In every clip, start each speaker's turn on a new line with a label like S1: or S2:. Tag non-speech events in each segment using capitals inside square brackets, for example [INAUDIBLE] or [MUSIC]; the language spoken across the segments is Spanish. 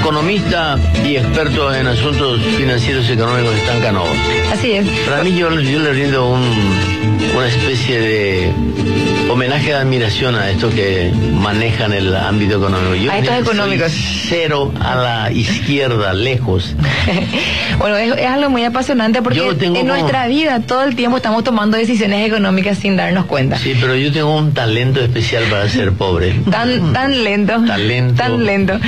S1: economista y experto en asuntos financieros y económicos de Canova.
S2: Así es.
S1: Para mí yo, yo le rindo un, una especie de homenaje de admiración a estos que manejan el ámbito económico. Yo
S2: a estos económicos.
S1: Cero a la izquierda, lejos. [LAUGHS]
S2: bueno, es, algo muy apasionante porque en nuestra vida todo el tiempo estamos tomando decisiones económicas sin darnos cuenta.
S1: Sí, pero yo tengo un talento especial para ser pobre.
S2: tan, tan lento.
S1: Talento.
S2: Tan lento.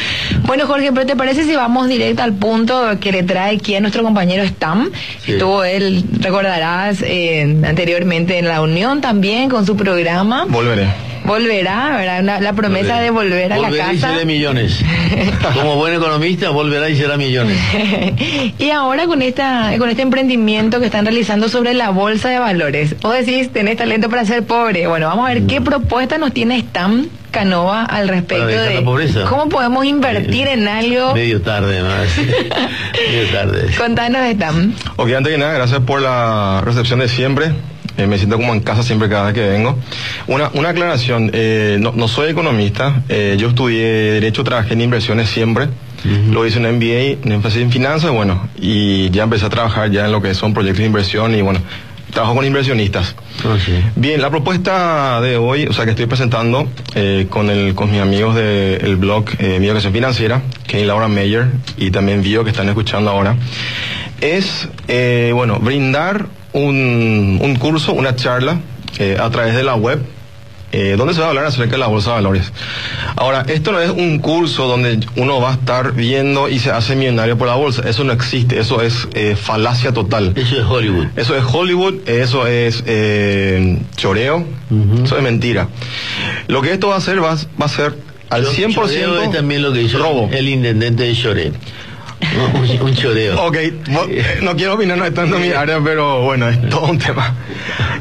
S2: Bueno, Jorge, pero ¿te parece si vamos directo al punto que le trae aquí a nuestro compañero Stam? Estuvo él, recordarás, eh, anteriormente en la Unión también con su programa.
S3: Volveré
S2: volverá, ¿verdad? la promesa de volver a la casa.
S1: y será millones. [LAUGHS] Como buen economista, volverá y será millones. [LAUGHS]
S2: y ahora con esta con este emprendimiento que están realizando sobre la bolsa de valores. Vos decís, tenés talento para ser pobre. Bueno, vamos a ver qué mm. propuesta nos tiene Stam Canova al respecto de cómo podemos invertir en algo.
S1: Medio tarde más. [LAUGHS] Medio tarde.
S2: Contanos, Stam.
S3: Ok, antes que nada, gracias por la recepción de siempre. Eh, me siento como en casa siempre cada vez que vengo. Una, una aclaración, eh, no, no, soy economista, eh, yo estudié Derecho, trabajé en inversiones siempre, lo hice en MBA, en énfasis en finanzas, bueno, y ya empecé a trabajar ya en lo que son proyectos de inversión y bueno, trabajo con inversionistas.
S1: Ah,
S3: Bien, la propuesta de hoy, o sea, que estoy presentando con, el, con mis amigos del blog eh, Mi Educación Financiera, es Laura Mayer, y también Vio, que están escuchando ahora, es, bueno, brindar un, un curso, una charla eh, a través de la web eh, donde se va a hablar acerca de la bolsa de valores. Ahora, esto no es un curso donde uno va a estar viendo y se hace millonario por la bolsa. Eso no existe, eso es eh, falacia total.
S1: Eso es Hollywood.
S3: Eso es Hollywood, eso es choreo, eso es mentira. Lo que esto va a hacer va, va a ser al 100%...
S1: Choreo es también lo que hizo robo. el intendente de Choreo un, choreo.
S3: Ok, no quiero opinar, no estando en mi área, pero bueno, es todo un tema.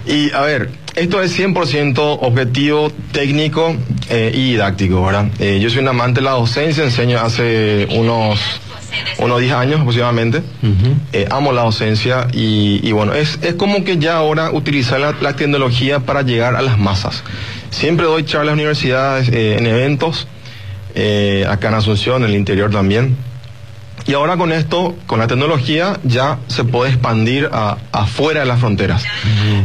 S3: Y a ver, esto es 100% objetivo, técnico eh, y didáctico, ¿verdad? Eh, yo soy un amante de la docencia, enseño hace unos unos 10 años aproximadamente. Eh, amo la docencia y, bueno, es, es como que ya ahora utilizar la, tecnología para llegar a las masas. Siempre doy charlas en universidades, en eventos, acá en Asunción, en el interior también. Y ahora con esto, con la tecnología, ya se puede expandir a, afuera de las fronteras.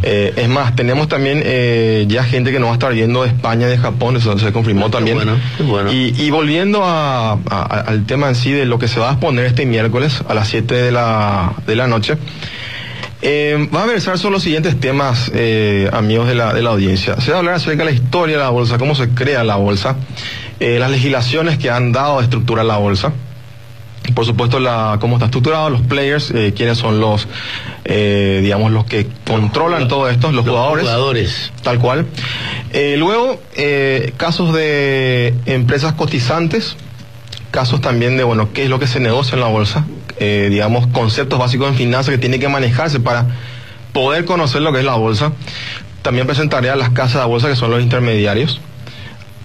S3: Eh, es más, tenemos también eh, ya gente que nos va a estar viendo de España, de Japón, eso se confirmó también. Y, volviendo al tema en sí de lo que se va a exponer este miércoles a las 7 de la, de la noche. Eh, va a versar sobre los siguientes temas, amigos de la, de la audiencia. Se va a hablar acerca de la historia de la bolsa, cómo se crea la bolsa, las legislaciones que han dado a estructurar la bolsa, por supuesto la cómo está estructurado los players eh, quiénes son los eh, digamos los que controlan todo esto los, jugadores,
S1: jugadores.
S3: Tal cual. Eh, luego casos de empresas cotizantes casos también de bueno qué es lo que se negocia en la bolsa digamos conceptos básicos en finanzas que tiene que manejarse para poder conocer lo que es la bolsa. También presentaré a las casas de bolsa que son los intermediarios.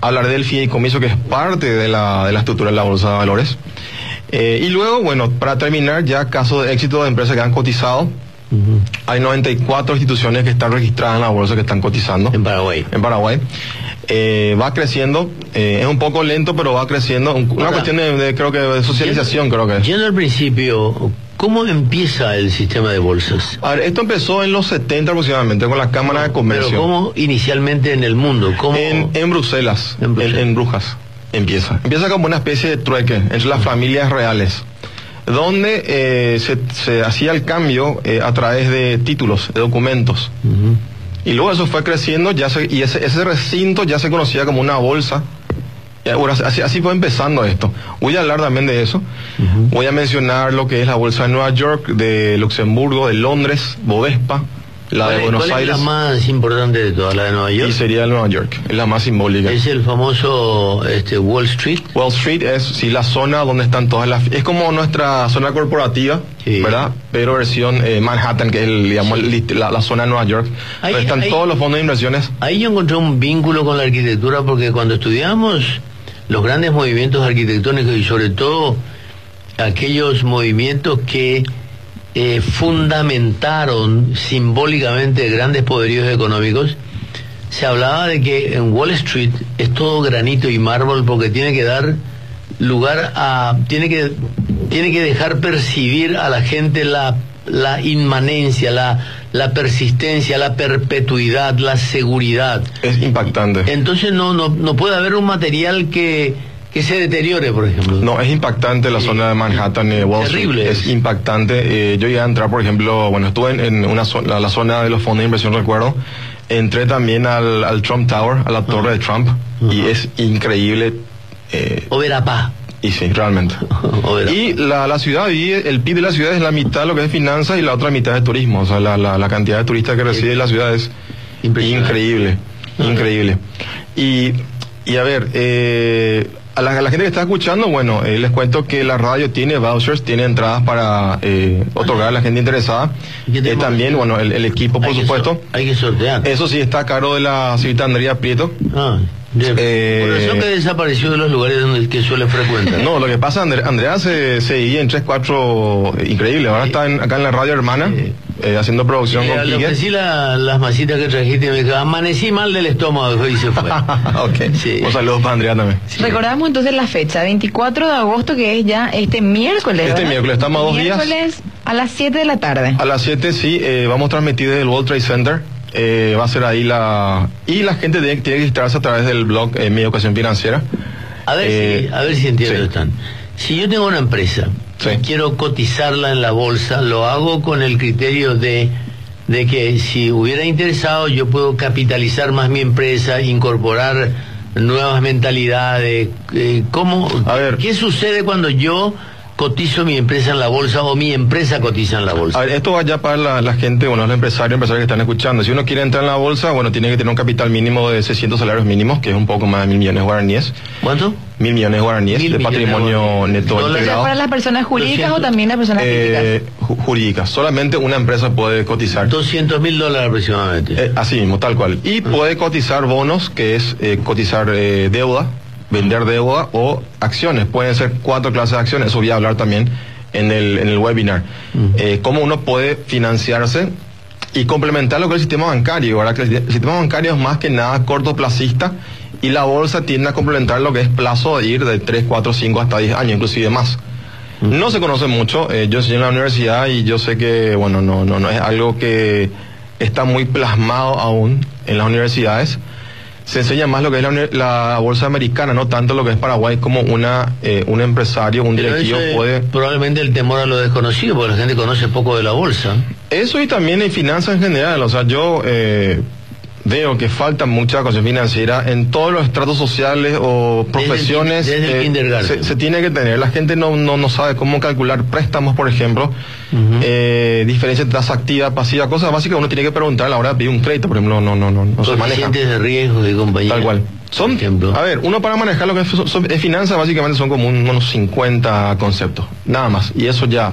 S3: Hablaré del fideicomiso que es parte de la, de la estructura de la bolsa de valores eh, y luego, bueno, para terminar, ya caso de éxito de empresas que han cotizado. Hay 94 instituciones que están registradas en la bolsa que están cotizando.
S1: En Paraguay.
S3: En Paraguay. Eh, va creciendo, eh, es un poco lento, pero va creciendo. Una cuestión de, creo que, de socialización, creo que.
S1: Yendo al principio, ¿cómo empieza el sistema de bolsas?
S3: A ver, esto empezó en los 70 aproximadamente con las cámaras de comercio.
S1: Pero ¿cómo inicialmente en el mundo? ¿Cómo...
S3: En, Bruselas, en, Bruselas. en Brujas empieza. Empieza como una especie de trueque entre las familias reales, donde eh, se, hacía el cambio eh, a través de títulos, de documentos. Y luego eso fue creciendo ya y ese, ese recinto ya se conocía como una bolsa. así, así fue empezando esto. Voy a hablar también de eso. Voy a mencionar lo que es la bolsa de Nueva York, de Luxemburgo, de Londres, Bovespa, la de Buenos Aires.
S1: Es la más importante de todas, la de Nueva York.
S3: Y sería
S1: de
S3: Nueva York, es la más simbólica.
S1: Es el famoso este, Wall Street.
S3: Wall Street es sí la zona donde están todas las es como nuestra zona corporativa, ¿verdad? Pero versión eh, Manhattan, que es el, digamos la, zona de Nueva York, ahí, donde están todos los fondos de inversiones.
S1: Ahí yo encontré un vínculo con la arquitectura porque cuando estudiamos los grandes movimientos arquitectónicos y sobre todo aquellos movimientos que eh, fundamentaron simbólicamente grandes poderíos económicos, se hablaba de que en Wall Street es todo granito y mármol porque tiene que dar lugar a tiene que tiene que dejar percibir a la gente la la inmanencia, la, la persistencia, la perpetuidad, la seguridad.
S3: Es impactante.
S1: Entonces no, no, no puede haber un material que, que se deteriore, por ejemplo.
S3: No, es impactante la zona de Manhattan de Wall Street.
S1: Terrible
S3: Es
S1: es.
S3: impactante. Eh, yo llegué a entrar, por ejemplo, bueno, estuve en, en una zona, la zona de los fondos de inversión, recuerdo. Entré también al, al Trump Tower, a la torre de Trump, y es increíble. eh,
S1: O Verapaz.
S3: y sí, realmente. [LAUGHS] Y la, la ciudad, y el PIB de la ciudad es la mitad de lo que es finanzas y la otra mitad es turismo. O sea, la, la, la cantidad de turistas que recibe la ciudad es increíble, increíble. Y, y a ver, eh, a, la, a la gente que está escuchando, bueno, eh, les cuento que la radio tiene vouchers, tiene entradas para eh, otorgar a la gente interesada.
S1: ¿Y qué
S3: Eh, también, bueno, el, el equipo, por
S1: Hay que
S3: supuesto.
S1: hay que sortear.
S3: Eso sí está a cargo de la señorita Andrea Prieto.
S1: Ah, de-
S3: Eh,
S1: por eso que desapareció de los lugares donde que suele frecuentar.
S3: No, lo que pasa, Andre- Andrea se, se en 3, 4, increíble. Ahora está en- acá en la radio hermana,
S1: Sí.
S3: eh, haciendo producción
S1: Eh,
S3: con
S1: le ofrecí la- las masitas que trajiste y me dijo, amanecí mal del estómago y se fue. [LAUGHS]
S3: ok,
S1: Sí.
S3: un saludo para Andrea también.
S2: Recordamos entonces la fecha, 24 de agosto, que es ya este miércoles.
S3: Este
S2: ¿verdad?
S3: miércoles, estamos a dos días.
S2: Miércoles a las 7 de la tarde.
S3: A las 7 sí, eh, vamos a transmitir desde el World Trade Center. Eh, va a ser ahí la... Y la gente tiene, tiene que registrarse a través del blog eh, Mi Educación Financiera.
S1: A ver,
S3: Eh,
S1: si, a ver si entiendo,
S3: sí.
S1: Stan. Si yo tengo una empresa
S3: Sí.
S1: y quiero cotizarla en la bolsa, lo hago con el criterio de, de que si hubiera interesado yo puedo capitalizar más mi empresa, incorporar nuevas mentalidades. Eh, ¿Cómo?
S3: A ver.
S1: ¿Qué sucede cuando yo cotizo mi empresa en la bolsa o mi empresa cotiza en la bolsa?
S3: A ver, esto va ya para la, la gente, bueno, los empresarios, empresarios que están escuchando. Si uno quiere entrar en la bolsa, bueno, tiene que tener un capital mínimo de 600 salarios mínimos, que es un poco más de mil millones de guaraníes.
S1: ¿Cuánto?
S3: Mil millones de guaraníes
S1: Mil
S3: de
S1: millones
S3: patrimonio
S1: guaraníes.
S3: neto
S1: Dólares.
S3: Integrado.
S2: para las personas jurídicas o
S1: 200.
S2: también las personas
S3: Eh,
S2: físicas.
S3: ju- jurídicas. Solamente una empresa puede cotizar.
S1: 200 mil dólares aproximadamente.
S3: Eh, así mismo, tal cual. Y puede cotizar bonos, que es eh, cotizar eh, deuda, vender deuda o acciones. Pueden ser cuatro clases de acciones. Eso voy a hablar también en el, en el webinar. Eh, cómo uno puede financiarse y complementar lo que es el sistema bancario. ¿verdad? Que el, sistema bancario es más que nada cortoplacista y la bolsa tiende a complementar lo que es plazo de ir de 3, 4, 5 hasta 10 años, inclusive más. No se conoce mucho. eh, yo estoy en la universidad y yo sé que, bueno, no, no, no es algo que está muy plasmado aún en las universidades. Se enseña más lo que es la, bolsa americana, no tanto lo que es Paraguay como una eh, un empresario, un directivo puede.
S1: probablemente el temor a lo desconocido, porque la gente conoce poco de la bolsa.
S3: Eso y también en finanzas en general. O sea, yo eh, veo que falta mucha educación financiera en todos los estratos sociales o profesiones.
S1: desde el
S3: eh,
S1: kindergarten.
S3: se, se tiene que tener. La gente no, no, no sabe cómo calcular préstamos, por ejemplo, eh, diferencia entre tasa activa, pasiva, cosas básicas que uno tiene que preguntar a la hora de pedir un crédito, por ejemplo, no, no, no, no se maneja.
S1: De riesgo y compañía.
S3: Tal cual. Son, a ver, uno para manejar lo que es, son- es finanzas básicamente son como un- unos 50 conceptos, nada más. Y eso ya,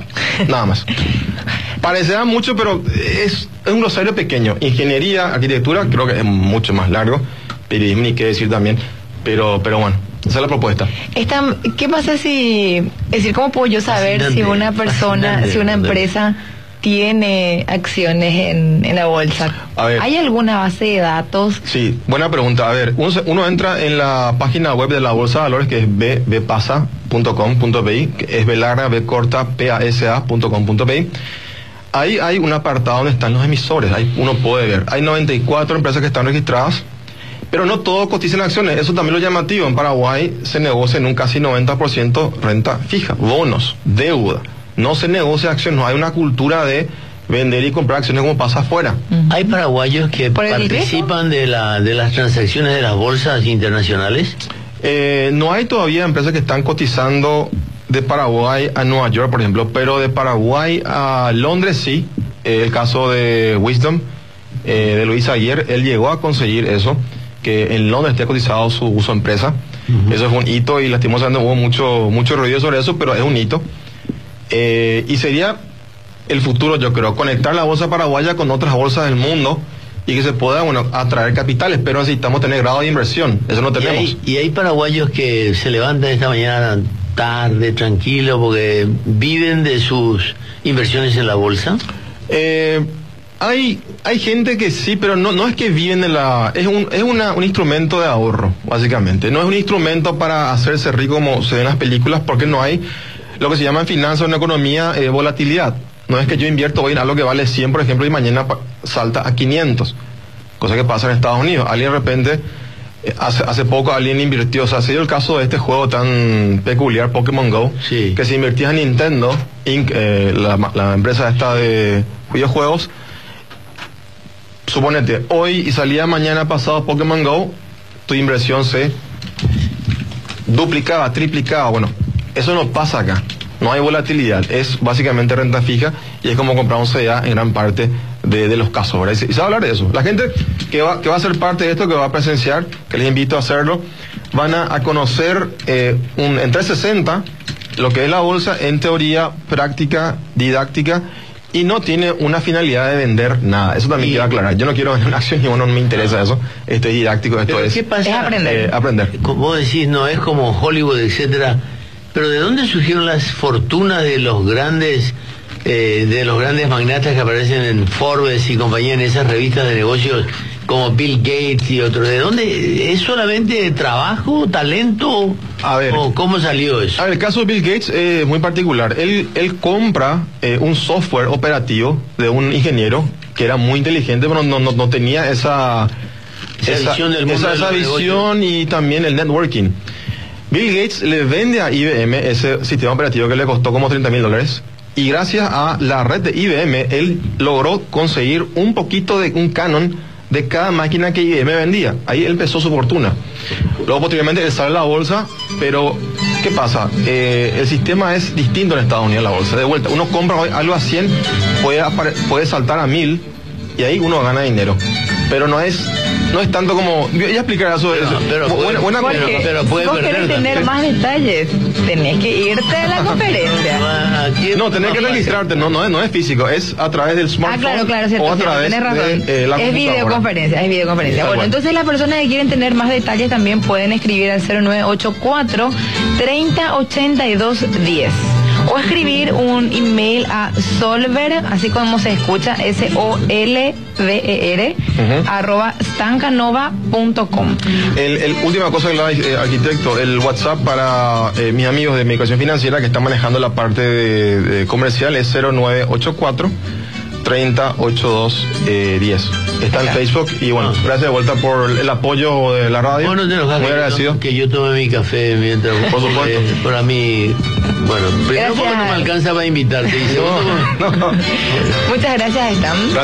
S3: nada más. [LAUGHS] Parecerá mucho, pero es, es un glosario pequeño. Ingeniería, arquitectura, creo que es mucho más largo. Periodismo, ni qué decir también. Pero, pero bueno, esa es la propuesta.
S2: Esta- ¿Qué pasa si, es decir, cómo puedo yo saber
S1: Fascinante,
S2: si una persona, si una empresa tiene acciones en, en la bolsa?
S3: A ver.
S2: ¿Hay alguna base de datos?
S3: Sí, buena pregunta. A ver, uno, entra en la página web de la Bolsa de Valores que es bbpasa.com.pi, que es b larga, b corta, pasa.com.pi. Ahí hay un apartado donde están los emisores, ahí uno puede ver. Hay 94 empresas que están registradas, pero no todo cotizan acciones. Eso también lo llamativo. En Paraguay se negocia en un casi 90% renta fija, bonos, deuda. No se negocia acciones, no hay una cultura de vender y comprar acciones como pasa afuera.
S1: ¿Hay paraguayos que
S2: ¿Por el
S1: participan de, la, de las transacciones de las bolsas internacionales?
S3: Eh, no hay todavía empresas que están cotizando de Paraguay a Nueva York, por ejemplo, pero de Paraguay a Londres sí. Eh, el caso de Wisdom, eh, de Luis Aguirre, él llegó a conseguir eso, que en Londres esté cotizado su, su empresa. Eso es un hito y lastimosamente hubo mucho, mucho ruido sobre eso, pero es un hito. Eh, y sería el futuro, yo creo, conectar la bolsa paraguaya con otras bolsas del mundo y que se pueda, bueno, atraer capitales, pero necesitamos tener grado de inversión. Eso no
S1: Y
S3: tenemos.
S1: hay, y hay paraguayos que se levantan esta mañana tarde, tranquilo, porque viven de sus inversiones en la bolsa.
S3: Eh, Hay, hay gente que sí, pero no, no es que viven de la... Es, un, es una, un instrumento de ahorro, básicamente. No es un instrumento para hacerse rico como se ve en las películas, porque no hay lo que se llama en finanzas en economía eh, volatilidad. No es que yo invierto hoy en algo que vale 100, por ejemplo, y mañana salta a 500. Cosa que pasa en Estados Unidos. Alguien de repente, hace, hace poco alguien invirtió, o sea, se dio el caso de este juego tan peculiar, Pokémon Go,
S1: Sí.
S3: que se invertía en Nintendo, Inc., eh, la, la empresa esta de videojuegos, suponete, hoy y salía mañana pasado Pokémon Go, tu inversión se duplicaba, triplicaba. Bueno, eso no pasa acá. No hay volatilidad. Es básicamente renta fija y es como comprar un CDA en gran parte de, de los casos. ¿verdad? Y se, y se va a hablar de eso. La gente que va, que va a ser parte de esto, que va a presenciar, que les invito a hacerlo, van a, a conocer eh, un, en 360 lo que es la bolsa en teoría, práctica, didáctica. Y no tiene una finalidad de vender nada. Eso también
S1: Y-
S3: quiero aclarar. Yo no quiero vender [LAUGHS] una acción y bueno, no me interesa eso. Esto es didáctico, esto es
S1: ¿qué pasa?
S2: Es aprender.
S3: eh, aprender.
S1: Como vos decís, no es como Hollywood, etcétera. Pero ¿de dónde surgieron las fortunas de los grandes, eh, de los grandes magnatas que aparecen en Forbes y compañía en esas revistas de negocios como Bill Gates y otros? ¿De dónde? ¿Es solamente trabajo, talento?
S3: A ver.
S1: ¿O cómo salió eso?
S3: A ver, el caso de Bill Gates es muy particular. Él, él compra eh, un software operativo de un ingeniero que era muy inteligente, pero no, no, no tenía esa,
S1: Esa visión del mundo
S3: esa, esa visión y también el networking. Bill Gates le vende a IBM ese sistema operativo que le costó como 30 mil dólares. Y gracias a la red de IBM, él logró conseguir un poquito de un canon de cada máquina que IBM vendía. Ahí él empezó su fortuna. Luego, posteriormente, él sale a la bolsa, pero ¿qué pasa? Eh, el sistema es distinto en Estados Unidos, la bolsa. De vuelta, uno compra algo a 100, puede, puede saltar a 1000 y ahí uno gana dinero. Pero no es no es tanto como. Yo ya explicaré eso.
S1: Pero-
S3: eso.
S1: pero
S3: Bu-
S1: puede-
S3: buena, buena
S1: Pero- pero
S2: vos querés tener más detalles, tenés que irte a la [LAUGHS] conferencia.
S1: Ah,
S3: No, tenés que registrarte, no, no es, no es físico, es a través del
S2: Ah,
S3: smartphone
S2: claro, claro,
S3: o
S2: cierto,
S3: a
S2: cierto,
S3: través
S2: tenés razón.
S3: de eh, la
S2: es videoconferencia, es videoconferencia. Bueno,
S3: cual.
S2: entonces las personas que quieren tener más detalles también pueden escribir al 0984 3082 10 o escribir un email a solver, así como se escucha, S-O-L-V-E-R, arroba stancanova.com.
S3: El, el- última cosa, el eh, arquitecto, el WhatsApp para eh, mis amigos de mi educación financiera que están manejando la parte de, de comercial es 0984 3082 eh, 10. Está en. Facebook y bueno, gracias de vuelta por el apoyo de la radio.
S1: Vos no te enojas
S3: Muy
S1: que yo
S3: agradecido.
S1: tome- que yo tome mi café mientras
S3: Por supuesto.
S1: eh, para mí bueno primero porque no me
S2: Gracias.
S1: alcanza para invitarte y segundo
S3: No, no.
S2: Muchas gracias, Stan.